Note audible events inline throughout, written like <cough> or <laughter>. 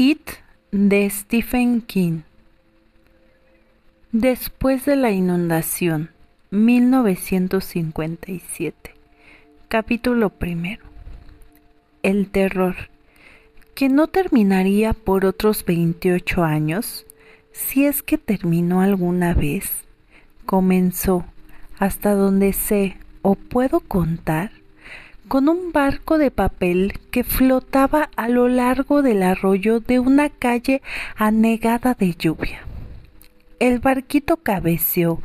It de Stephen King. Después de la inundación, 1957. Capítulo primero. El terror, que no terminaría por otros 28 años, si es que terminó alguna vez, comenzó, hasta donde sé o puedo contar, con un barco de papel que flotaba a lo largo del arroyo de una calle anegada de lluvia. El barquito cabeceó,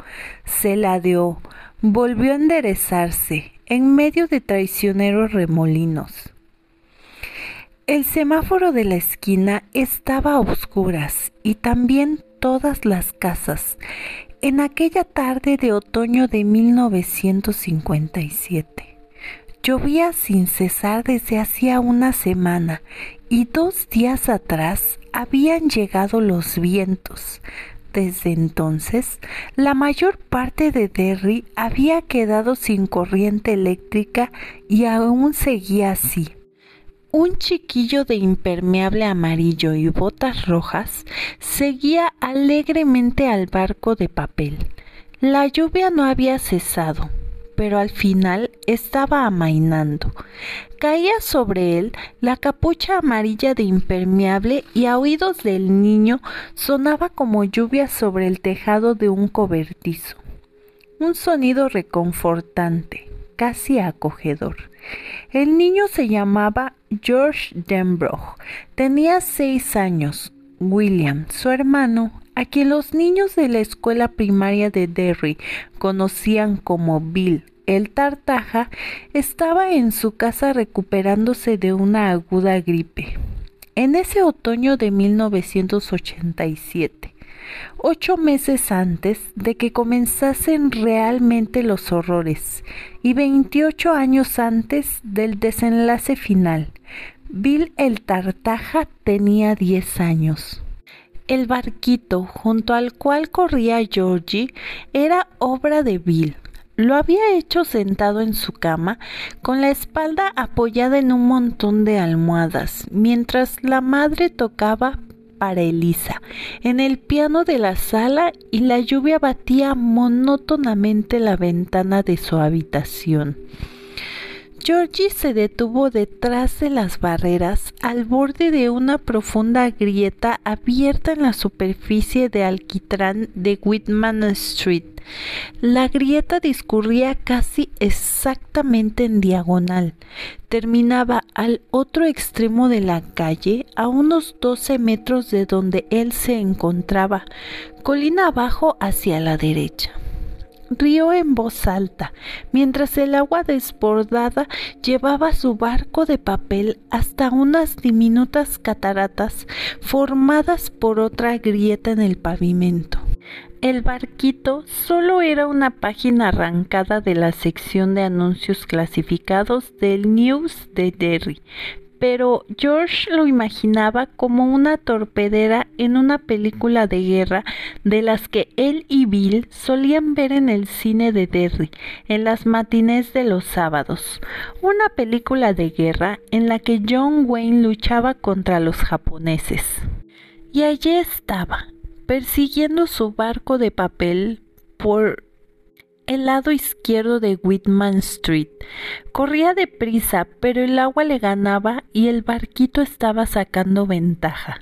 se ladeó, volvió a enderezarse en medio de traicioneros remolinos. El semáforo de la esquina estaba a oscuras y también todas las casas en aquella tarde de otoño de 1957. Llovía sin cesar desde hacía una semana y dos días atrás habían llegado los vientos. Desde entonces, la mayor parte de Derry había quedado sin corriente eléctrica y aún seguía así. Un chiquillo de impermeable amarillo y botas rojas seguía alegremente al barco de papel. La lluvia no había cesado pero al final estaba amainando. Caía sobre él la capucha amarilla de impermeable y a oídos del niño sonaba como lluvia sobre el tejado de un cobertizo. Un sonido reconfortante, casi acogedor. El niño se llamaba George Denbrough. Tenía seis años. William, su hermano, a quien los niños de la escuela primaria de Derry conocían como Bill el Tartaja, estaba en su casa recuperándose de una aguda gripe. En ese otoño de 1987, ocho meses antes de que comenzasen realmente los horrores y 28 años antes del desenlace final, Bill el Tartaja tenía 10 años. El barquito junto al cual corría Georgie era obra de Bill. Lo había hecho sentado en su cama, con la espalda apoyada en un montón de almohadas, mientras la madre tocaba para Elisa en el piano de la sala y la lluvia batía monótonamente la ventana de su habitación. Georgie se detuvo detrás de las barreras al borde de una profunda grieta abierta en la superficie de alquitrán de Whitman Street. La grieta discurría casi exactamente en diagonal. Terminaba al otro extremo de la calle, a unos 12 metros de donde él se encontraba, colina abajo hacia la derecha rió en voz alta, mientras el agua desbordada llevaba su barco de papel hasta unas diminutas cataratas formadas por otra grieta en el pavimento. El barquito solo era una página arrancada de la sección de anuncios clasificados del News de Derry, pero George lo imaginaba como una torpedera en una película de guerra de las que él y Bill solían ver en el cine de Derry en las matines de los sábados. Una película de guerra en la que John Wayne luchaba contra los japoneses. Y allí estaba, persiguiendo su barco de papel por el lado izquierdo de Whitman Street. Corría deprisa, pero el agua le ganaba y el barquito estaba sacando ventaja.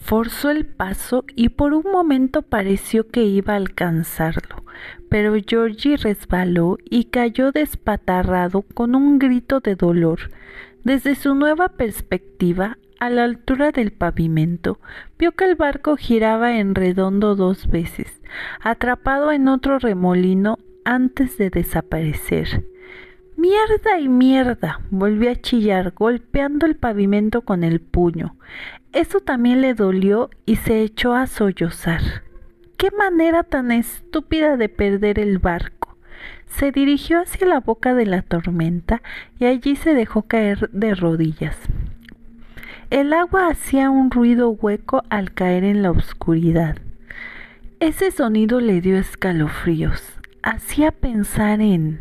Forzó el paso y por un momento pareció que iba a alcanzarlo, pero Georgie resbaló y cayó despatarrado con un grito de dolor. Desde su nueva perspectiva, a la altura del pavimento, vio que el barco giraba en redondo dos veces, atrapado en otro remolino antes de desaparecer. Mierda y mierda, volvió a chillar, golpeando el pavimento con el puño. Eso también le dolió y se echó a sollozar. Qué manera tan estúpida de perder el barco. Se dirigió hacia la boca de la tormenta y allí se dejó caer de rodillas. El agua hacía un ruido hueco al caer en la oscuridad. Ese sonido le dio escalofríos hacía pensar en...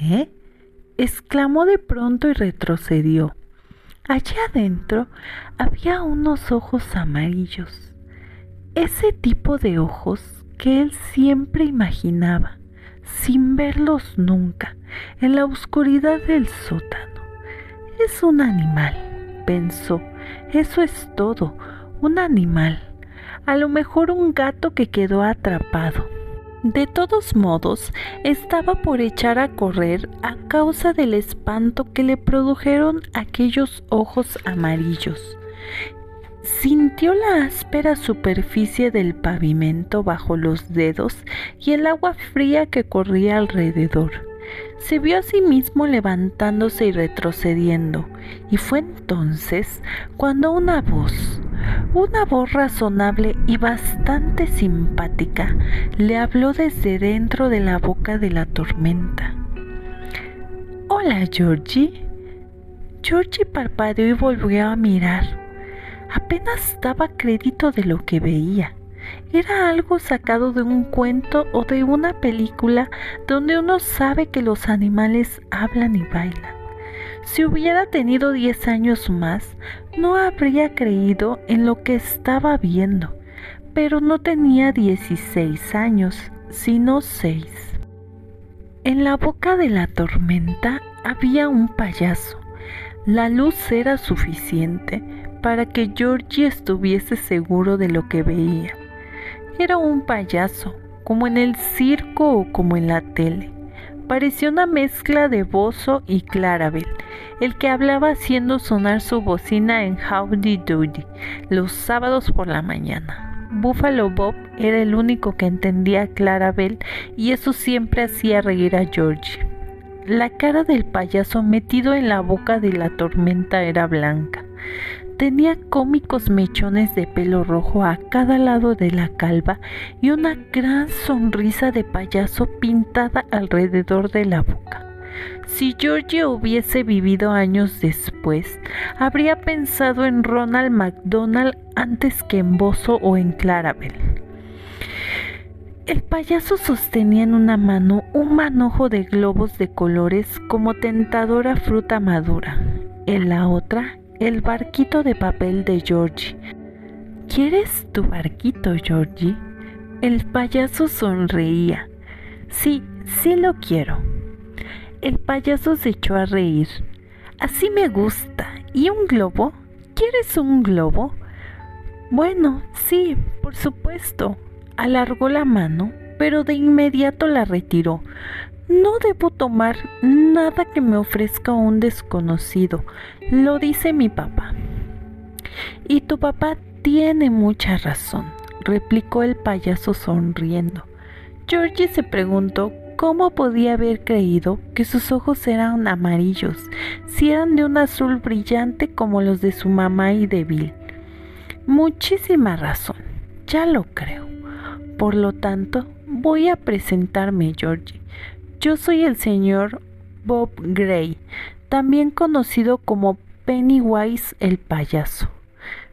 ¿Eh? exclamó de pronto y retrocedió. Allá adentro había unos ojos amarillos, ese tipo de ojos que él siempre imaginaba, sin verlos nunca, en la oscuridad del sótano. Es un animal, pensó, eso es todo, un animal, a lo mejor un gato que quedó atrapado. De todos modos, estaba por echar a correr a causa del espanto que le produjeron aquellos ojos amarillos. Sintió la áspera superficie del pavimento bajo los dedos y el agua fría que corría alrededor. Se vio a sí mismo levantándose y retrocediendo, y fue entonces cuando una voz, una voz razonable y bastante simpática le habló desde dentro de la boca de la tormenta. Hola, Georgie. Georgie parpadeó y volvió a mirar. Apenas daba crédito de lo que veía. Era algo sacado de un cuento o de una película donde uno sabe que los animales hablan y bailan. Si hubiera tenido 10 años más, no habría creído en lo que estaba viendo, pero no tenía 16 años, sino 6. En la boca de la tormenta había un payaso. La luz era suficiente para que Georgie estuviese seguro de lo que veía. Era un payaso, como en el circo o como en la tele. Parecía una mezcla de Bozo y Clarabel, el que hablaba haciendo sonar su bocina en Howdy Doody los sábados por la mañana. Buffalo Bob era el único que entendía a Clarabel y eso siempre hacía reír a George. La cara del payaso metido en la boca de la tormenta era blanca. Tenía cómicos mechones de pelo rojo a cada lado de la calva y una gran sonrisa de payaso pintada alrededor de la boca. Si Georgie hubiese vivido años después, habría pensado en Ronald McDonald antes que en Bozo o en Clarabel. El payaso sostenía en una mano un manojo de globos de colores como tentadora fruta madura. En la otra, el barquito de papel de Georgie. ¿Quieres tu barquito, Georgie? El payaso sonreía. Sí, sí lo quiero. El payaso se echó a reír. Así me gusta. ¿Y un globo? ¿Quieres un globo? Bueno, sí, por supuesto. Alargó la mano, pero de inmediato la retiró. No debo tomar nada que me ofrezca un desconocido, lo dice mi papá. Y tu papá tiene mucha razón, replicó el payaso sonriendo. Georgie se preguntó cómo podía haber creído que sus ojos eran amarillos, si eran de un azul brillante como los de su mamá y de Bill. Muchísima razón, ya lo creo. Por lo tanto, voy a presentarme, Georgie. Yo soy el señor Bob Gray, también conocido como Pennywise el payaso.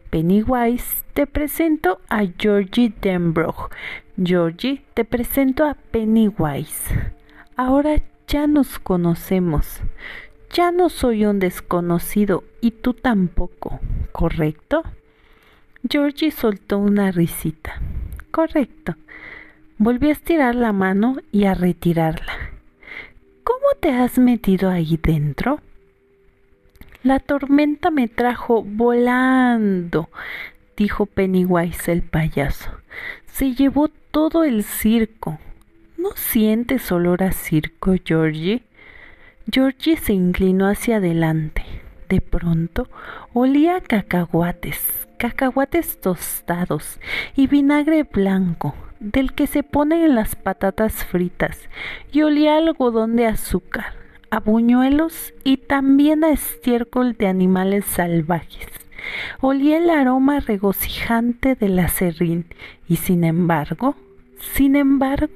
Pennywise, te presento a Georgie Denbrough. Georgie, te presento a Pennywise. Ahora ya nos conocemos. Ya no soy un desconocido y tú tampoco, ¿correcto? Georgie soltó una risita. Correcto. Volvió a estirar la mano y a retirarla. ¿Cómo te has metido ahí dentro? La tormenta me trajo volando, dijo Pennywise el payaso. Se llevó todo el circo. ¿No sientes olor a circo, Georgie? Georgie se inclinó hacia adelante. De pronto olía a cacahuates, cacahuates tostados y vinagre blanco del que se pone en las patatas fritas y olía algodón de azúcar, a buñuelos y también a estiércol de animales salvajes. Olía el aroma regocijante del acerrín y sin embargo, sin embargo,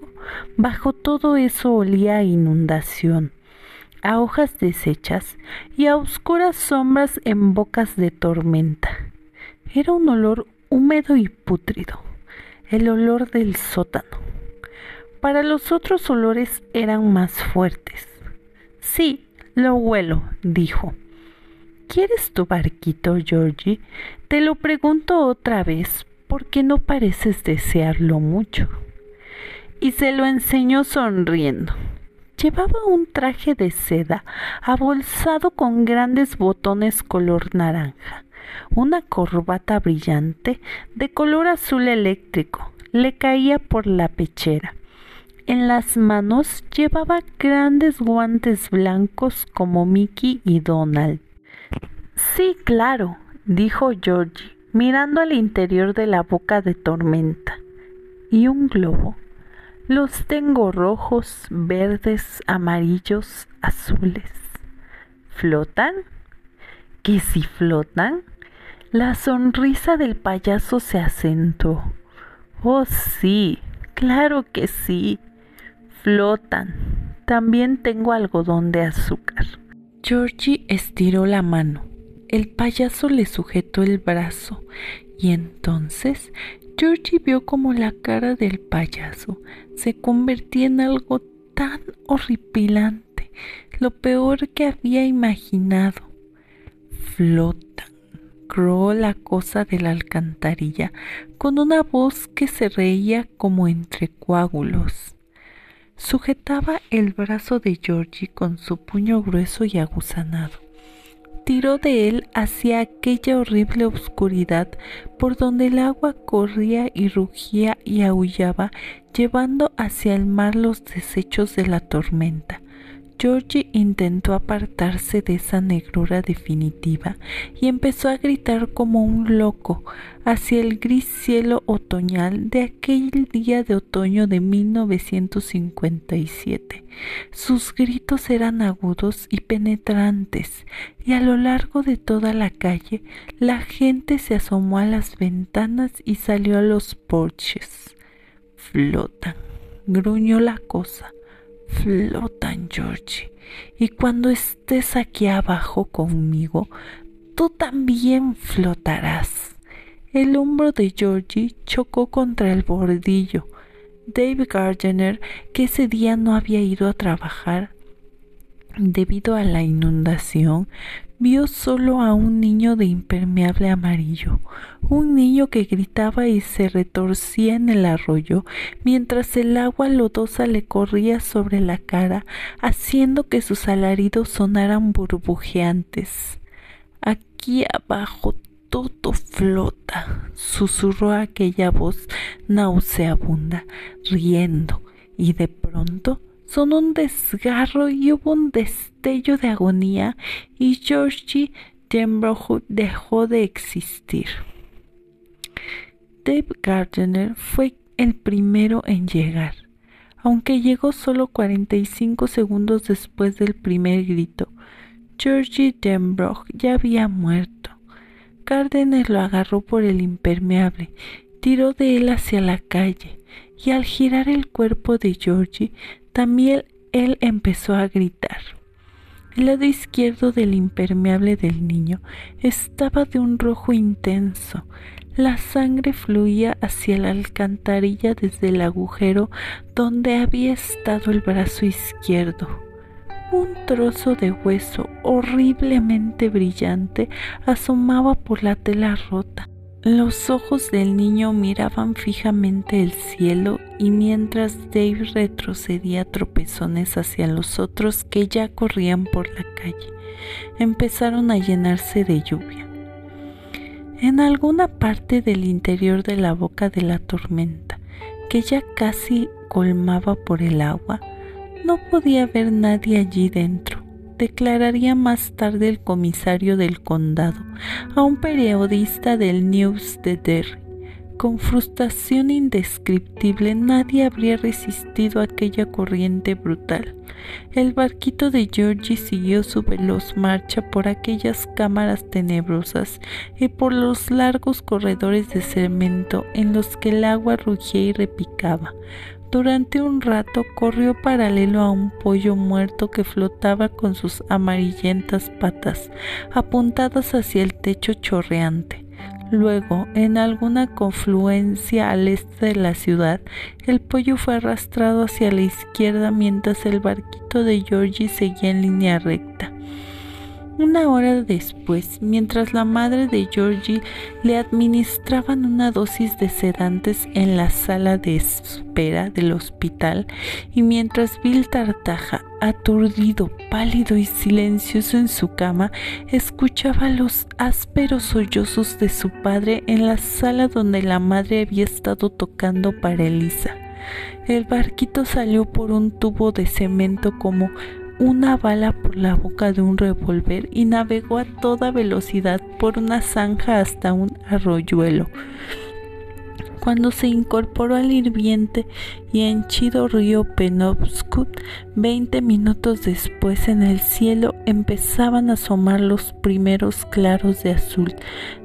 bajo todo eso olía a inundación, a hojas deshechas y a oscuras sombras en bocas de tormenta. Era un olor húmedo y pútrido el olor del sótano. Para los otros olores eran más fuertes. Sí, lo huelo, dijo. ¿Quieres tu barquito, Georgie? Te lo pregunto otra vez porque no pareces desearlo mucho. Y se lo enseñó sonriendo. Llevaba un traje de seda abolsado con grandes botones color naranja, una corbata brillante de color azul eléctrico le caía por la pechera. En las manos llevaba grandes guantes blancos como Mickey y Donald. Sí, claro, dijo Georgie, mirando al interior de la boca de tormenta. ¿Y un globo? Los tengo rojos, verdes, amarillos, azules. ¿Flotan? ¿Que si flotan? La sonrisa del payaso se acentuó. Oh, sí, claro que sí. Flotan. También tengo algodón de azúcar. Georgie estiró la mano. El payaso le sujetó el brazo y entonces Georgie vio como la cara del payaso se convertía en algo tan horripilante, lo peor que había imaginado. Flota, la cosa de la alcantarilla con una voz que se reía como entre coágulos. Sujetaba el brazo de Georgie con su puño grueso y aguzanado tiró de él hacia aquella horrible oscuridad por donde el agua corría y rugía y aullaba, llevando hacia el mar los desechos de la tormenta. Georgie intentó apartarse de esa negrura definitiva y empezó a gritar como un loco hacia el gris cielo otoñal de aquel día de otoño de 1957. Sus gritos eran agudos y penetrantes, y a lo largo de toda la calle la gente se asomó a las ventanas y salió a los porches. Flotan, gruñó la cosa flotan, Georgie. Y cuando estés aquí abajo conmigo, tú también flotarás. El hombro de Georgie chocó contra el bordillo. Dave Gardner, que ese día no había ido a trabajar debido a la inundación, vio solo a un niño de impermeable amarillo, un niño que gritaba y se retorcía en el arroyo mientras el agua lodosa le corría sobre la cara, haciendo que sus alaridos sonaran burbujeantes. Aquí abajo todo flota, susurró aquella voz nauseabunda, riendo, y de pronto son un desgarro y hubo un destello de agonía y Georgie Denbrough dejó de existir. Dave Gardner fue el primero en llegar, aunque llegó solo 45 segundos después del primer grito. Georgie Denbrough ya había muerto. Gardner lo agarró por el impermeable, tiró de él hacia la calle, y al girar el cuerpo de Georgie también él empezó a gritar. El lado izquierdo del impermeable del niño estaba de un rojo intenso. La sangre fluía hacia la alcantarilla desde el agujero donde había estado el brazo izquierdo. Un trozo de hueso horriblemente brillante asomaba por la tela rota. Los ojos del niño miraban fijamente el cielo y mientras Dave retrocedía tropezones hacia los otros que ya corrían por la calle, empezaron a llenarse de lluvia. En alguna parte del interior de la boca de la tormenta, que ya casi colmaba por el agua, no podía ver nadie allí dentro declararía más tarde el comisario del condado a un periodista del News de Derry. Con frustración indescriptible nadie habría resistido aquella corriente brutal. El barquito de Georgie siguió su veloz marcha por aquellas cámaras tenebrosas y por los largos corredores de cemento en los que el agua rugía y repicaba, durante un rato corrió paralelo a un pollo muerto que flotaba con sus amarillentas patas apuntadas hacia el techo chorreante. Luego, en alguna confluencia al este de la ciudad, el pollo fue arrastrado hacia la izquierda mientras el barquito de Georgie seguía en línea recta. Una hora después, mientras la madre de Georgie le administraban una dosis de sedantes en la sala de espera del hospital y mientras Bill Tartaja, aturdido, pálido y silencioso en su cama, escuchaba los ásperos sollozos de su padre en la sala donde la madre había estado tocando para Elisa. El barquito salió por un tubo de cemento como una bala por la boca de un revólver y navegó a toda velocidad por una zanja hasta un arroyuelo. Cuando se incorporó al hirviente y henchido río Penobscot, veinte minutos después en el cielo empezaban a asomar los primeros claros de azul.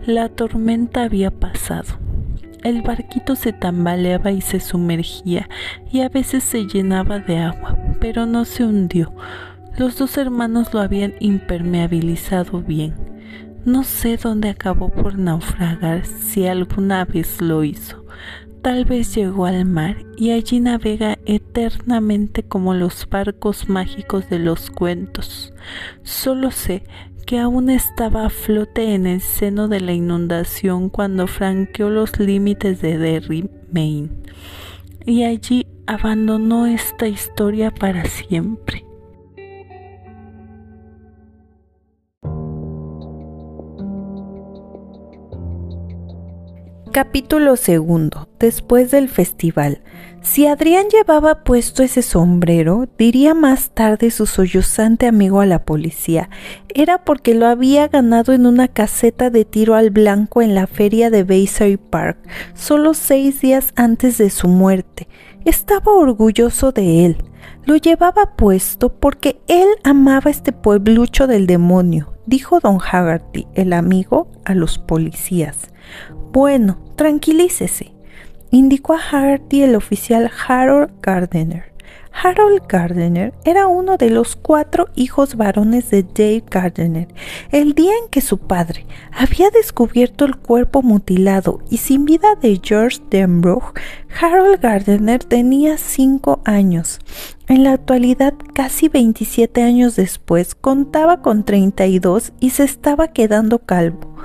La tormenta había pasado. El barquito se tambaleaba y se sumergía, y a veces se llenaba de agua, pero no se hundió. Los dos hermanos lo habían impermeabilizado bien. No sé dónde acabó por naufragar, si alguna vez lo hizo. Tal vez llegó al mar y allí navega eternamente como los barcos mágicos de los cuentos. Solo sé que aún estaba a flote en el seno de la inundación cuando franqueó los límites de Derry, Maine, y allí abandonó esta historia para siempre. Capítulo segundo. Después del festival. Si Adrián llevaba puesto ese sombrero, diría más tarde su sollozante amigo a la policía, era porque lo había ganado en una caseta de tiro al blanco en la feria de Bayside Park, solo seis días antes de su muerte. Estaba orgulloso de él. Lo llevaba puesto porque él amaba este pueblucho del demonio, dijo don Haggerty, el amigo, a los policías. Bueno, tranquilícese, indicó a Hardy el oficial Harold Gardner. Harold Gardner era uno de los cuatro hijos varones de Dave Gardner. El día en que su padre había descubierto el cuerpo mutilado y sin vida de George Denbrough, Harold Gardner tenía cinco años. En la actualidad, casi 27 años después, contaba con 32 y se estaba quedando calvo.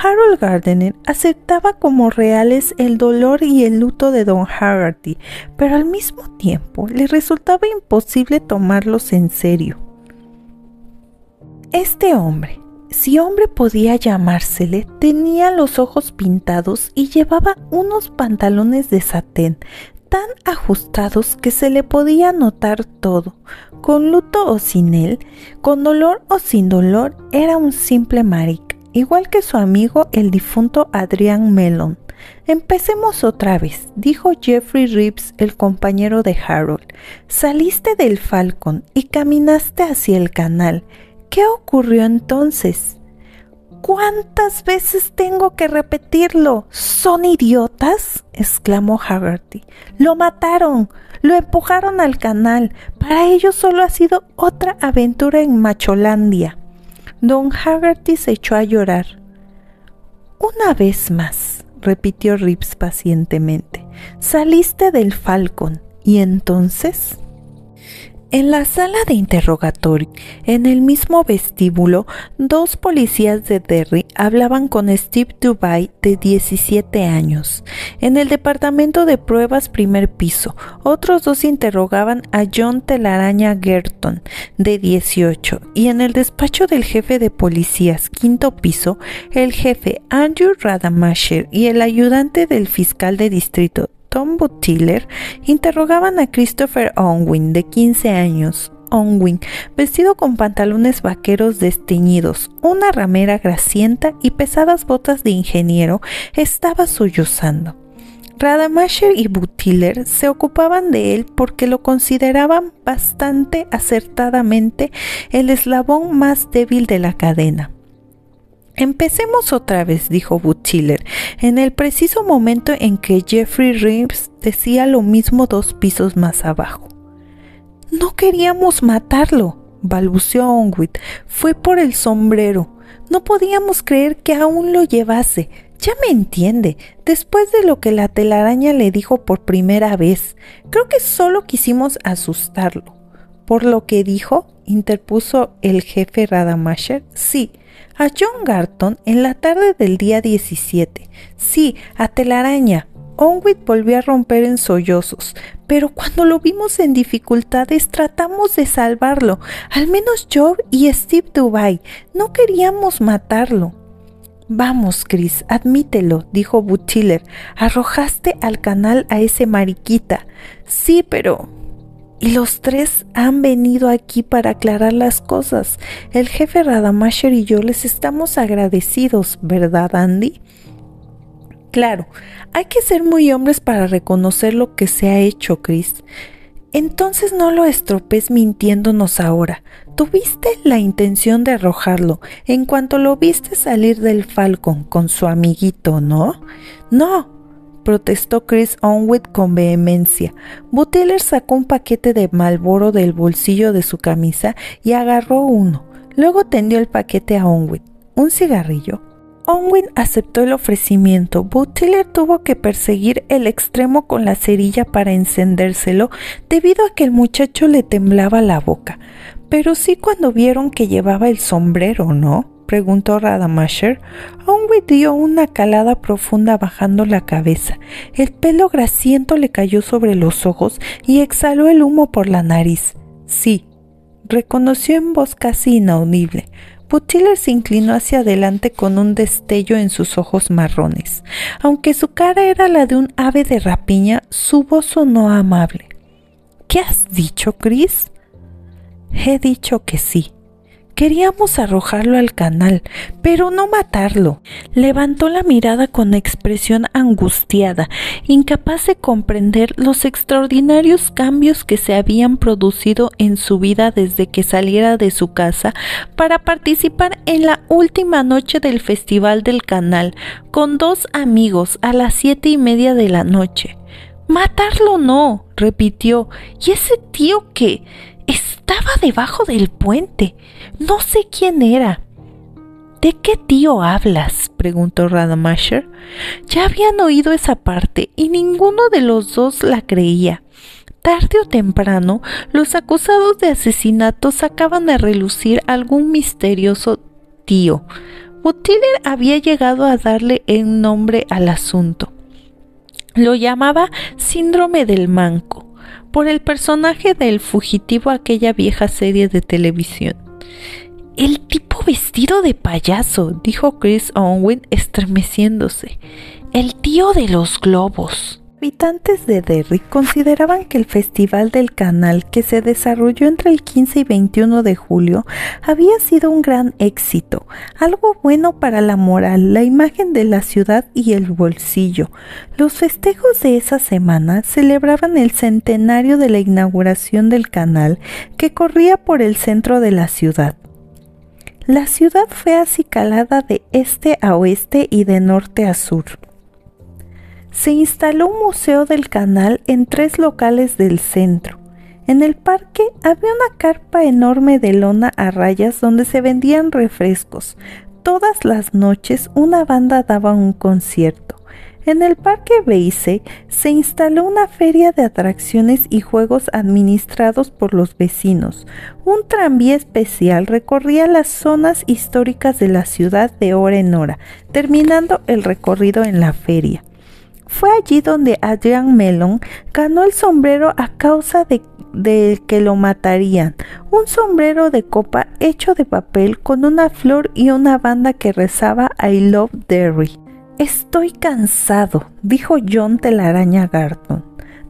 Harold Gardner aceptaba como reales el dolor y el luto de Don Haggerty, pero al mismo tiempo le resultaba imposible tomarlos en serio. Este hombre, si hombre podía llamársele, tenía los ojos pintados y llevaba unos pantalones de satén tan ajustados que se le podía notar todo. Con luto o sin él, con dolor o sin dolor, era un simple marica igual que su amigo el difunto Adrián Mellon. Empecemos otra vez, dijo Jeffrey Reeves, el compañero de Harold. Saliste del Falcon y caminaste hacia el canal. ¿Qué ocurrió entonces? ¿Cuántas veces tengo que repetirlo? ¿Son idiotas? exclamó Haggerty. Lo mataron, lo empujaron al canal. Para ellos solo ha sido otra aventura en Macholandia. Don Haggerty se echó a llorar. Una vez más, repitió Rips pacientemente, saliste del Falcon. ¿Y entonces? En la sala de interrogatorio, en el mismo vestíbulo, dos policías de Derry hablaban con Steve Dubai, de 17 años. En el departamento de pruebas primer piso, otros dos interrogaban a John Telaraña Gerton, de 18, y en el despacho del jefe de policías quinto piso, el jefe Andrew Radamasher y el ayudante del fiscal de distrito Tom Butler interrogaban a Christopher Onwin, de 15 años. Onwin, vestido con pantalones vaqueros desteñidos, una ramera grasienta y pesadas botas de ingeniero, estaba sollozando. Radamasher y Butler se ocupaban de él porque lo consideraban bastante acertadamente el eslabón más débil de la cadena. Empecemos otra vez, dijo Butchiller, en el preciso momento en que Jeffrey Reeves decía lo mismo dos pisos más abajo. No queríamos matarlo, balbuceó Onwit. Fue por el sombrero. No podíamos creer que aún lo llevase. Ya me entiende, después de lo que la telaraña le dijo por primera vez. Creo que solo quisimos asustarlo. ¿Por lo que dijo? interpuso el jefe Radamasher. Sí, a John Garton en la tarde del día 17. Sí, a telaraña. Onwit volvió a romper en sollozos, pero cuando lo vimos en dificultades tratamos de salvarlo, al menos Job y Steve Dubai. No queríamos matarlo. Vamos, Chris, admítelo, dijo Butchiller. Arrojaste al canal a ese mariquita. Sí, pero y los tres han venido aquí para aclarar las cosas. El jefe Radamasher y yo les estamos agradecidos, ¿verdad, Andy? Claro, hay que ser muy hombres para reconocer lo que se ha hecho, Chris. Entonces no lo estropees mintiéndonos ahora. Tuviste la intención de arrojarlo en cuanto lo viste salir del Falcon con su amiguito, ¿no? No, protestó Chris Onwit con vehemencia. Butler sacó un paquete de Malboro del bolsillo de su camisa y agarró uno. Luego tendió el paquete a Onwit. ¿Un cigarrillo? Onwin aceptó el ofrecimiento. Butler tuvo que perseguir el extremo con la cerilla para encendérselo debido a que el muchacho le temblaba la boca. Pero sí cuando vieron que llevaba el sombrero, ¿no? Preguntó Radamasher. Onwit dio una calada profunda bajando la cabeza. El pelo grasiento le cayó sobre los ojos y exhaló el humo por la nariz. Sí, reconoció en voz casi inaudible. Butler se inclinó hacia adelante con un destello en sus ojos marrones. Aunque su cara era la de un ave de rapiña, su voz sonó amable. ¿Qué has dicho, Chris? He dicho que sí, Queríamos arrojarlo al canal, pero no matarlo. Levantó la mirada con expresión angustiada, incapaz de comprender los extraordinarios cambios que se habían producido en su vida desde que saliera de su casa para participar en la última noche del Festival del Canal con dos amigos a las siete y media de la noche. Matarlo no, repitió. ¿Y ese tío qué? Estaba debajo del puente. No sé quién era. ¿De qué tío hablas? preguntó Radamasher. Ya habían oído esa parte y ninguno de los dos la creía. Tarde o temprano, los acusados de asesinato sacaban a relucir algún misterioso tío. Butler había llegado a darle un nombre al asunto. Lo llamaba síndrome del manco por el personaje del fugitivo aquella vieja serie de televisión. El tipo vestido de payaso, dijo Chris Owen estremeciéndose. El tío de los globos habitantes de Derry consideraban que el Festival del Canal, que se desarrolló entre el 15 y 21 de julio, había sido un gran éxito, algo bueno para la moral, la imagen de la ciudad y el bolsillo. Los festejos de esa semana celebraban el centenario de la inauguración del canal que corría por el centro de la ciudad. La ciudad fue acicalada de este a oeste y de norte a sur se instaló un museo del canal en tres locales del centro. En el parque había una carpa enorme de lona a rayas donde se vendían refrescos. Todas las noches una banda daba un concierto. En el Parque Beise se instaló una feria de atracciones y juegos administrados por los vecinos. Un tranvía especial recorría las zonas históricas de la ciudad de hora en hora, terminando el recorrido en la feria. Fue allí donde Adrian Mellon ganó el sombrero a causa de, que lo matarían. Un sombrero de copa hecho de papel con una flor y una banda que rezaba I Love Derry. Estoy cansado, dijo John Telaraña Garton.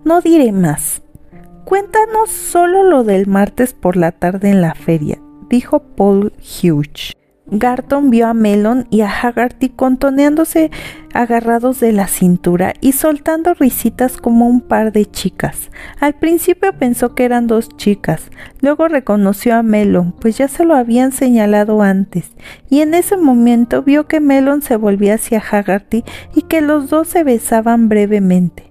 No diré más. Cuéntanos solo lo del martes por la tarde en la feria, dijo Paul Hughes. Garton vio a Melon y a Haggerty contoneándose agarrados de la cintura y soltando risitas como un par de chicas. Al principio pensó que eran dos chicas, luego reconoció a Melon, pues ya se lo habían señalado antes, y en ese momento vio que Melon se volvía hacia Haggerty y que los dos se besaban brevemente.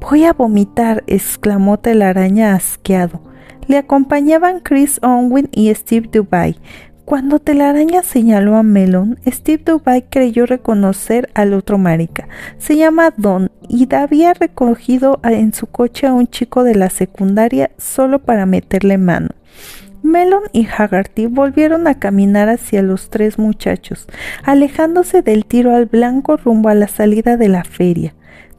Voy a vomitar, exclamó Telaraña asqueado. Le acompañaban Chris Onwin y Steve Dubai Cuando Telaraña señaló a Melon, Steve Dubai creyó reconocer al otro marica. Se llama Don y había recogido en su coche a un chico de la secundaria solo para meterle mano. Melon y Haggerty volvieron a caminar hacia los tres muchachos, alejándose del tiro al blanco rumbo a la salida de la feria.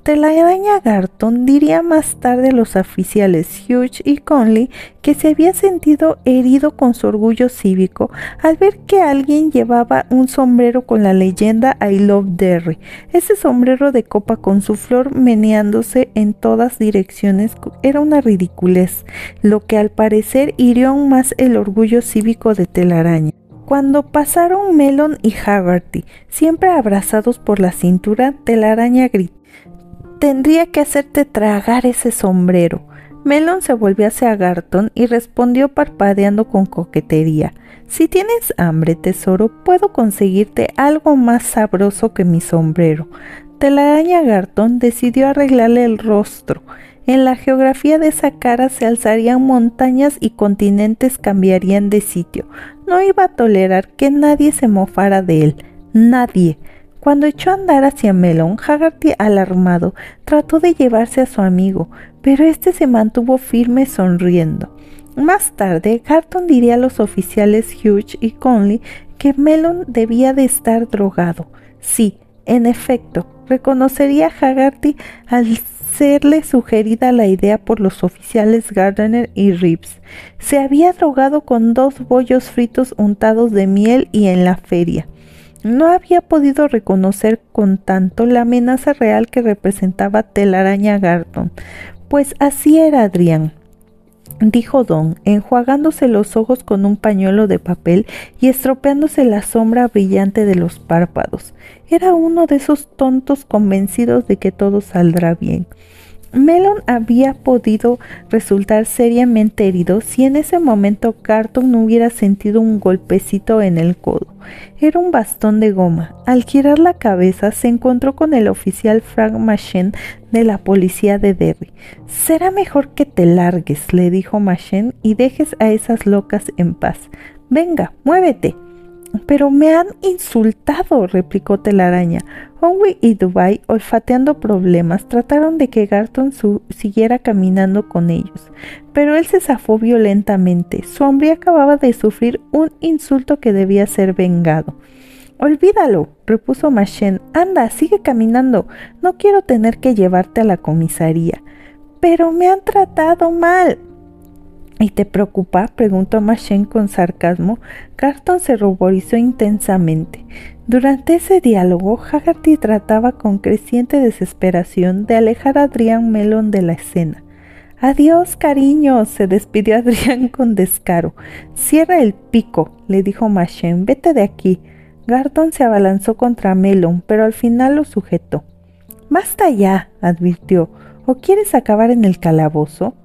Telaraña Garton diría más tarde a los oficiales Hughes y Conley que se había sentido herido con su orgullo cívico al ver que alguien llevaba un sombrero con la leyenda I Love Derry. Ese sombrero de copa con su flor meneándose en todas direcciones era una ridiculez, lo que al parecer hirió aún más el orgullo cívico de Telaraña. Cuando pasaron Melon y Haggerty, siempre abrazados por la cintura, Telaraña gritó Tendría que hacerte tragar ese sombrero. Melon se volvió hacia Garton y respondió parpadeando con coquetería. Si tienes hambre, tesoro, puedo conseguirte algo más sabroso que mi sombrero. Telaraña Garton decidió arreglarle el rostro. En la geografía de esa cara se alzarían montañas y continentes cambiarían de sitio. No iba a tolerar que nadie se mofara de él. Nadie. Cuando echó a andar hacia Melon, Haggerty, alarmado, trató de llevarse a su amigo, pero este se mantuvo firme sonriendo. Más tarde, Garton diría a los oficiales Hughes y Conley que Melon debía de estar drogado. Sí, en efecto, reconocería a Haggerty al serle sugerida la idea por los oficiales Gardner y Reeves. Se había drogado con dos bollos fritos untados de miel y en la feria. No había podido reconocer con tanto la amenaza real que representaba Telaraña Garton, pues así era Adrián dijo Don, enjuagándose los ojos con un pañuelo de papel y estropeándose la sombra brillante de los párpados. Era uno de esos tontos convencidos de que todo saldrá bien. Melon había podido resultar seriamente herido si en ese momento Carton no hubiera sentido un golpecito en el codo. Era un bastón de goma. Al girar la cabeza se encontró con el oficial Frank Machen de la policía de Derry. Será mejor que te largues, le dijo Machen, y dejes a esas locas en paz. Venga, muévete. Pero me han insultado, replicó Telaraña. Onwy y Dubai, olfateando problemas, trataron de que Garton siguiera caminando con ellos, pero él se zafó violentamente. Su hombre acababa de sufrir un insulto que debía ser vengado. Olvídalo, repuso Machen. Anda, sigue caminando. No quiero tener que llevarte a la comisaría. Pero me han tratado mal. ¿Y te preocupa? preguntó Machen con sarcasmo. Carton se ruborizó intensamente. Durante ese diálogo, Haggerty trataba con creciente desesperación de alejar a Adrián Melon de la escena. Adiós, cariño, se despidió <laughs> Adrián con descaro. Cierra el pico, le dijo Machen, vete de aquí. Garton se abalanzó contra Melon, pero al final lo sujetó. Basta ya, advirtió. ¿O quieres acabar en el calabozo?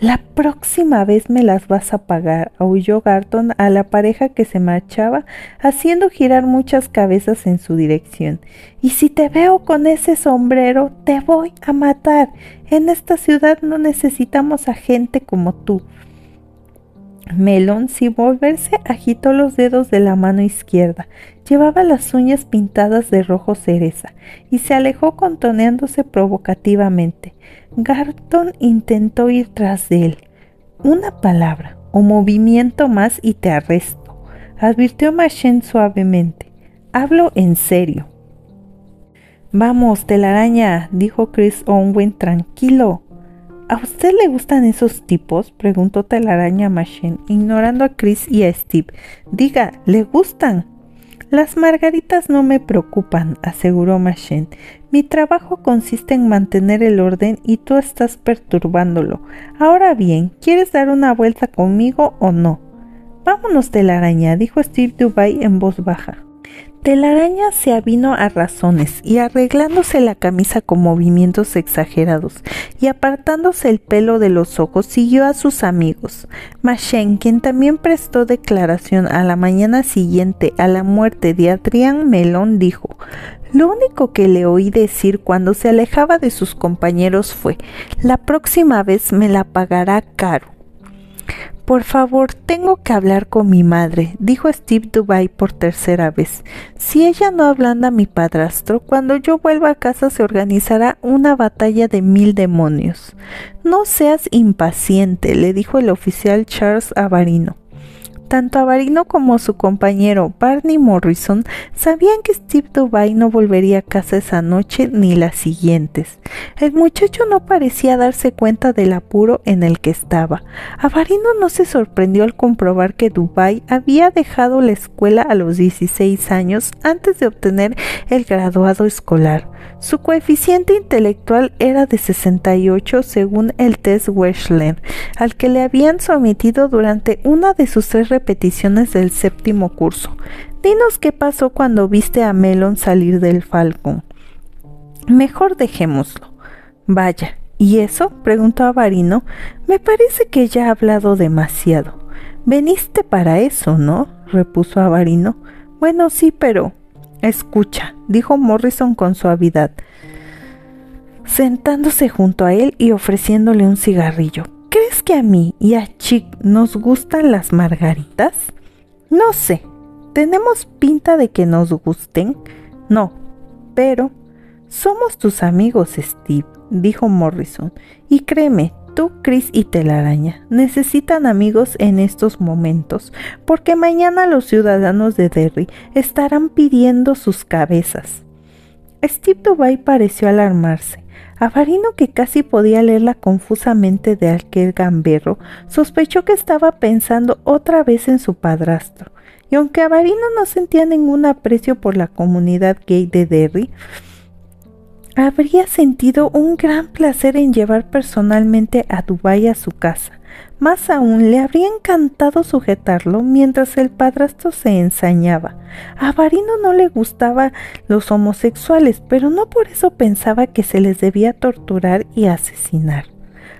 La próxima vez me las vas a pagar, aulló Garton a la pareja que se marchaba, haciendo girar muchas cabezas en su dirección. Y si te veo con ese sombrero, te voy a matar. En esta ciudad no necesitamos a gente como tú. Melon, sin volverse, agitó los dedos de la mano izquierda. Llevaba las uñas pintadas de rojo cereza y se alejó contoneándose provocativamente. Garton intentó ir tras de él. Una palabra o movimiento más y te arresto, advirtió Machen suavemente. Hablo en serio. Vamos, telaraña, dijo Chris Owen tranquilo. ¿A usted le gustan esos tipos? preguntó telaraña Machen, ignorando a Chris y a Steve. Diga, ¿le gustan? Las margaritas no me preocupan, aseguró Machen. Mi trabajo consiste en mantener el orden y tú estás perturbándolo. Ahora bien, ¿quieres dar una vuelta conmigo o no? Vámonos de la araña, dijo Steve Dubai en voz baja. Telaraña se avino a razones y arreglándose la camisa con movimientos exagerados y apartándose el pelo de los ojos siguió a sus amigos. Machen, quien también prestó declaración a la mañana siguiente a la muerte de Adrián Melón, dijo, lo único que le oí decir cuando se alejaba de sus compañeros fue, la próxima vez me la pagará caro. Por favor, tengo que hablar con mi madre, dijo Steve Dubai por tercera vez. Si ella no ablanda a mi padrastro, cuando yo vuelva a casa se organizará una batalla de mil demonios. No seas impaciente, le dijo el oficial Charles Avarino. Tanto Avarino como su compañero Barney Morrison sabían que Steve Dubai no volvería a casa esa noche ni las siguientes. El muchacho no parecía darse cuenta del apuro en el que estaba. Avarino no se sorprendió al comprobar que Dubai había dejado la escuela a los 16 años antes de obtener el graduado escolar. Su coeficiente intelectual era de 68 según el test Wechsler, al que le habían sometido durante una de sus tres repeticiones del séptimo curso. Dinos qué pasó cuando viste a Melon salir del Falcon. Mejor dejémoslo. Vaya, ¿y eso? preguntó Avarino. Me parece que ya ha hablado demasiado. Veniste para eso, ¿no? repuso Avarino. Bueno, sí, pero Escucha, dijo Morrison con suavidad, sentándose junto a él y ofreciéndole un cigarrillo. ¿Crees que a mí y a Chick nos gustan las margaritas? No sé. ¿Tenemos pinta de que nos gusten? No. Pero somos tus amigos, Steve, dijo Morrison. Y créeme, tú, Chris y Telaraña necesitan amigos en estos momentos, porque mañana los ciudadanos de Derry estarán pidiendo sus cabezas. Steve Dubai pareció alarmarse. Avarino, que casi podía leer la confusa mente de aquel gamberro, sospechó que estaba pensando otra vez en su padrastro. Y aunque Avarino no sentía ningún aprecio por la comunidad gay de Derry, habría sentido un gran placer en llevar personalmente a Dubái a su casa. Más aún, le habría encantado sujetarlo mientras el padrastro se ensañaba. A Varino no le gustaban los homosexuales, pero no por eso pensaba que se les debía torturar y asesinar.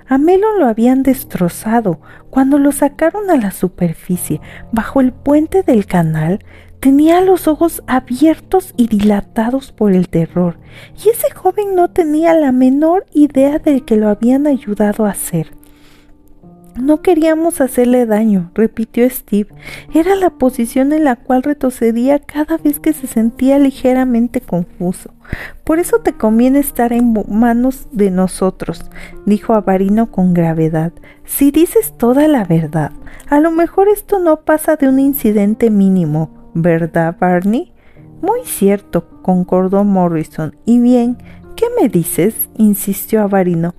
A Melon lo habían destrozado. Cuando lo sacaron a la superficie, bajo el puente del canal, Tenía los ojos abiertos y dilatados por el terror, y ese joven no tenía la menor idea de que lo habían ayudado a hacer. No queríamos hacerle daño, repitió Steve. Era la posición en la cual retrocedía cada vez que se sentía ligeramente confuso. Por eso te conviene estar en manos de nosotros, dijo Avarino con gravedad. Si dices toda la verdad, a lo mejor esto no pasa de un incidente mínimo, ¿verdad, Barney? Muy cierto, concordó Morrison. Y bien, ¿qué me dices? insistió Avarino.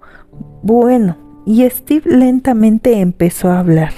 Bueno, y Steve lentamente empezó a hablar.